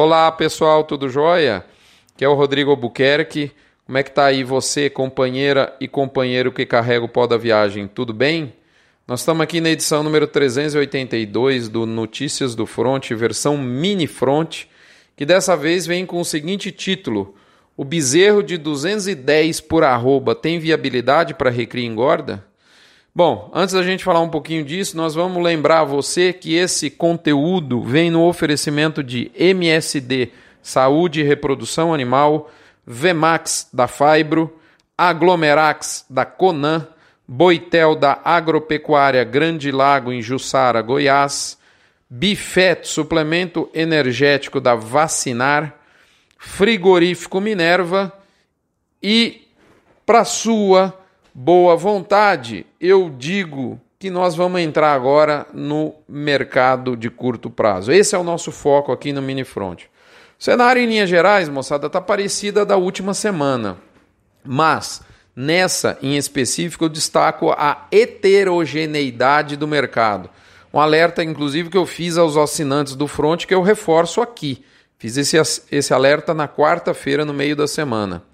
Olá pessoal, tudo jóia? Que é o Rodrigo Albuquerque. Como é que tá aí você, companheira e companheiro que carrega o pó da viagem? Tudo bem? Nós estamos aqui na edição número 382 do Notícias do Front, versão mini front, que dessa vez vem com o seguinte título: O bezerro de 210 por arroba tem viabilidade para recria engorda? Bom, antes da gente falar um pouquinho disso, nós vamos lembrar você que esse conteúdo vem no oferecimento de MSD Saúde e Reprodução Animal, Vemax da Fibro, Aglomerax da Conan, Boitel da Agropecuária Grande Lago em Jussara, Goiás, Bifet, suplemento energético da Vacinar, Frigorífico Minerva e para sua boa vontade, eu digo que nós vamos entrar agora no mercado de curto prazo. Esse é o nosso foco aqui no Minifront. O cenário em linhas gerais, moçada, está parecida da última semana, mas nessa em específico eu destaco a heterogeneidade do mercado. Um alerta, inclusive, que eu fiz aos assinantes do Front, que eu reforço aqui. Fiz esse, esse alerta na quarta-feira, no meio da semana.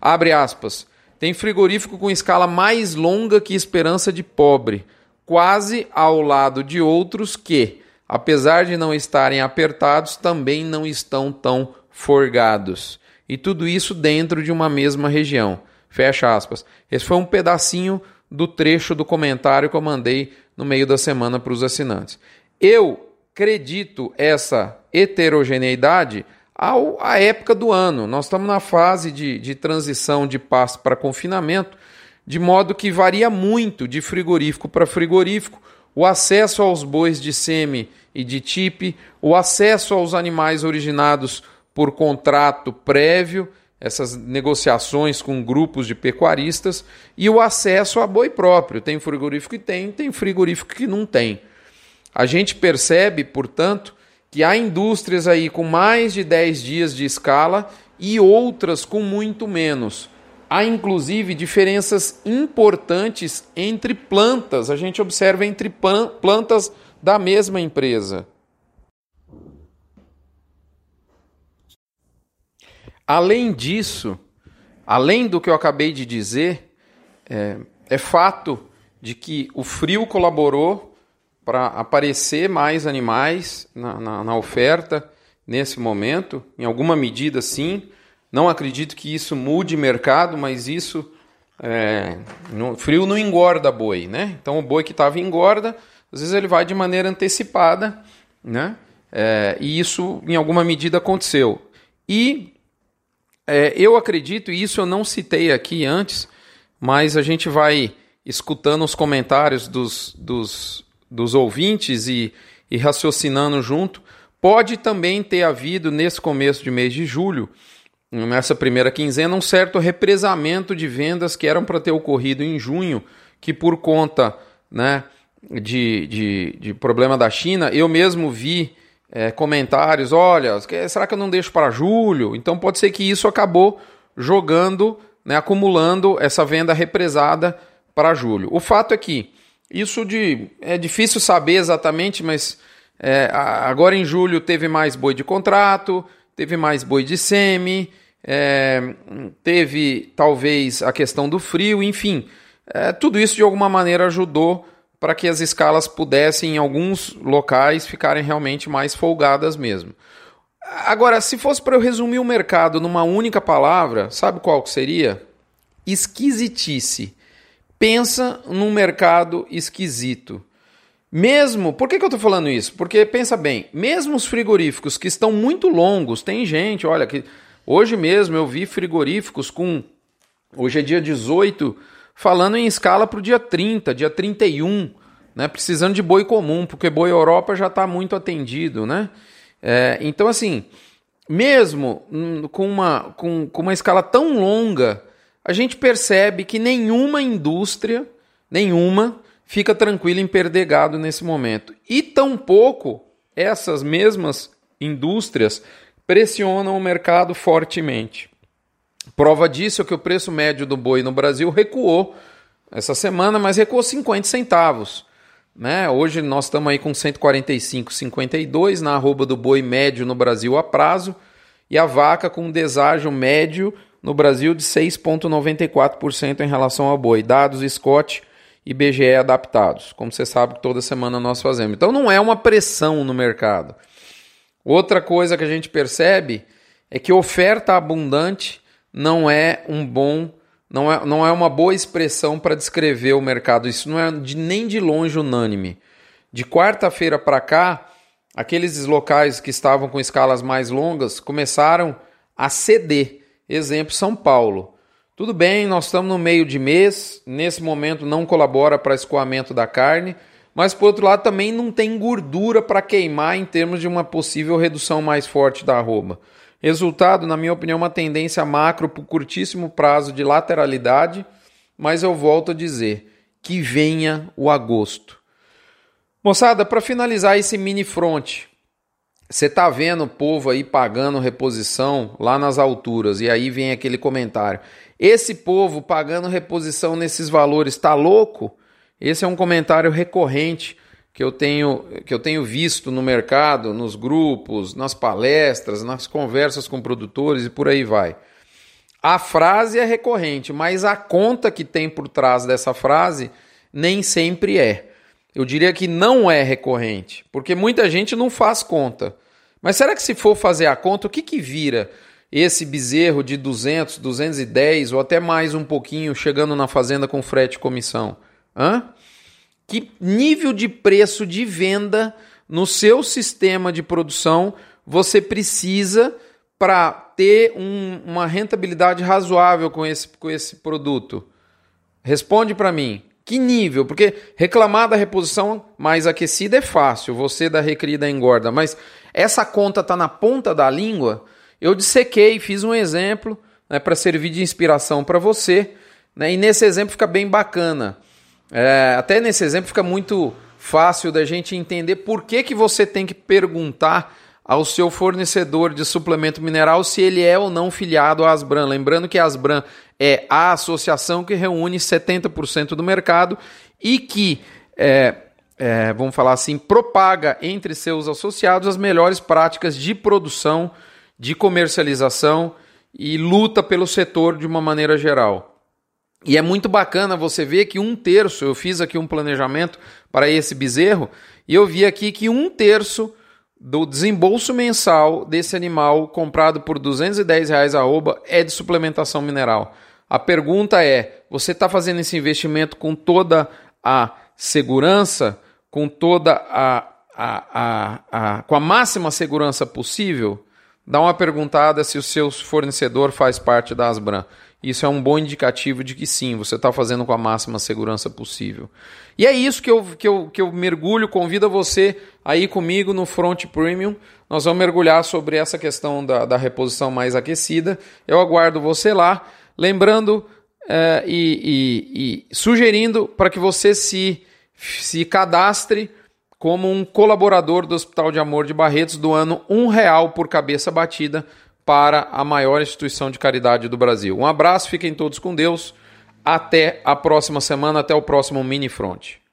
Abre aspas. Tem frigorífico com escala mais longa que esperança de pobre, quase ao lado de outros que, apesar de não estarem apertados, também não estão tão forgados. E tudo isso dentro de uma mesma região. Fecha aspas. Esse foi um pedacinho do trecho do comentário que eu mandei no meio da semana para os assinantes. Eu acredito essa heterogeneidade ao, à época do ano. Nós estamos na fase de, de transição de paz para confinamento, de modo que varia muito de frigorífico para frigorífico o acesso aos bois de semi e de tipe, o acesso aos animais originados por contrato prévio, essas negociações com grupos de pecuaristas, e o acesso a boi próprio. Tem frigorífico que tem, tem frigorífico que não tem. A gente percebe, portanto, que há indústrias aí com mais de 10 dias de escala e outras com muito menos. Há inclusive diferenças importantes entre plantas, a gente observa entre plantas da mesma empresa. Além disso, além do que eu acabei de dizer, é, é fato de que o frio colaborou para aparecer mais animais na, na, na, oferta nesse momento, em alguma medida sim. Não acredito que isso mude mercado, mas isso. É, no, frio não engorda boi, né? Então o boi que estava engorda, às vezes ele vai de maneira antecipada, né? É, e isso em alguma medida aconteceu. E é, eu acredito, e isso eu não citei aqui antes, mas a gente vai escutando os comentários dos, dos dos ouvintes e, e raciocinando junto, pode também ter havido nesse começo de mês de julho, nessa primeira quinzena, um certo represamento de vendas que eram para ter ocorrido em junho, que por conta né, de, de, de problema da China, eu mesmo vi é, comentários: olha, será que eu não deixo para julho? Então pode ser que isso acabou jogando, né, acumulando essa venda represada para julho. O fato é que isso de é difícil saber exatamente, mas é, agora em julho teve mais boi de contrato, teve mais boi de semi, é, teve talvez a questão do frio, enfim, é, tudo isso de alguma maneira ajudou para que as escalas pudessem, em alguns locais, ficarem realmente mais folgadas mesmo. Agora, se fosse para eu resumir o mercado numa única palavra, sabe qual que seria? Esquisitice pensa num mercado esquisito. Mesmo, por que, que eu estou falando isso? Porque pensa bem, mesmo os frigoríficos que estão muito longos, tem gente, olha, que hoje mesmo eu vi frigoríficos com, hoje é dia 18, falando em escala para o dia 30, dia 31, né, precisando de boi comum, porque boi Europa já está muito atendido, né? É, então, assim, mesmo com uma, com, com uma escala tão longa, a gente percebe que nenhuma indústria, nenhuma, fica tranquila em perder gado nesse momento. E tampouco essas mesmas indústrias pressionam o mercado fortemente. Prova disso é que o preço médio do boi no Brasil recuou essa semana, mas recuou 50 centavos. Né? Hoje nós estamos aí com 145,52 na arroba do boi médio no Brasil a prazo e a vaca com deságio médio no Brasil de 6,94% em relação ao boi. Dados Scott e BGE adaptados, como você sabe que toda semana nós fazemos. Então não é uma pressão no mercado. Outra coisa que a gente percebe é que oferta abundante não é um bom não é, não é uma boa expressão para descrever o mercado. Isso não é de, nem de longe unânime. De quarta-feira para cá, aqueles locais que estavam com escalas mais longas começaram a ceder. Exemplo, São Paulo. Tudo bem, nós estamos no meio de mês, nesse momento não colabora para escoamento da carne, mas por outro lado também não tem gordura para queimar em termos de uma possível redução mais forte da arroba. Resultado, na minha opinião, uma tendência macro por curtíssimo prazo de lateralidade, mas eu volto a dizer que venha o agosto. Moçada, para finalizar esse mini front, você tá vendo o povo aí pagando reposição lá nas alturas e aí vem aquele comentário. Esse povo pagando reposição nesses valores tá louco? Esse é um comentário recorrente que eu tenho que eu tenho visto no mercado, nos grupos, nas palestras, nas conversas com produtores e por aí vai. A frase é recorrente, mas a conta que tem por trás dessa frase nem sempre é. Eu diria que não é recorrente, porque muita gente não faz conta. Mas será que se for fazer a conta, o que, que vira esse bezerro de 200, 210 ou até mais um pouquinho chegando na fazenda com frete e comissão? Hã? que nível de preço de venda no seu sistema de produção você precisa para ter um, uma rentabilidade razoável com esse, com esse produto? Responde para mim. Que nível? Porque reclamar da reposição mais aquecida é fácil, você da recrida engorda, mas essa conta está na ponta da língua. Eu dissequei, fiz um exemplo né, para servir de inspiração para você, né, e nesse exemplo fica bem bacana. É, até nesse exemplo fica muito fácil da gente entender por que, que você tem que perguntar ao seu fornecedor de suplemento mineral se ele é ou não filiado à Asbran. Lembrando que a Asbran é a associação que reúne 70% do mercado e que, é, é, vamos falar assim, propaga entre seus associados as melhores práticas de produção, de comercialização e luta pelo setor de uma maneira geral. E é muito bacana você ver que um terço, eu fiz aqui um planejamento para esse bezerro, e eu vi aqui que um terço do desembolso mensal desse animal comprado por 210 reais a arroba é de suplementação mineral. A pergunta é: você está fazendo esse investimento com toda a segurança, com toda a, a, a, a, com a máxima segurança possível? Dá uma perguntada se o seu fornecedor faz parte da Asbran. Isso é um bom indicativo de que sim, você está fazendo com a máxima segurança possível. E é isso que eu, que eu, que eu mergulho, convido você aí comigo no Front Premium. Nós vamos mergulhar sobre essa questão da, da reposição mais aquecida. Eu aguardo você lá. Lembrando é, e, e, e sugerindo para que você se, se cadastre como um colaborador do Hospital de Amor de Barretos, doando um real por cabeça batida para a maior instituição de caridade do Brasil. Um abraço, fiquem todos com Deus. Até a próxima semana, até o próximo Mini Front.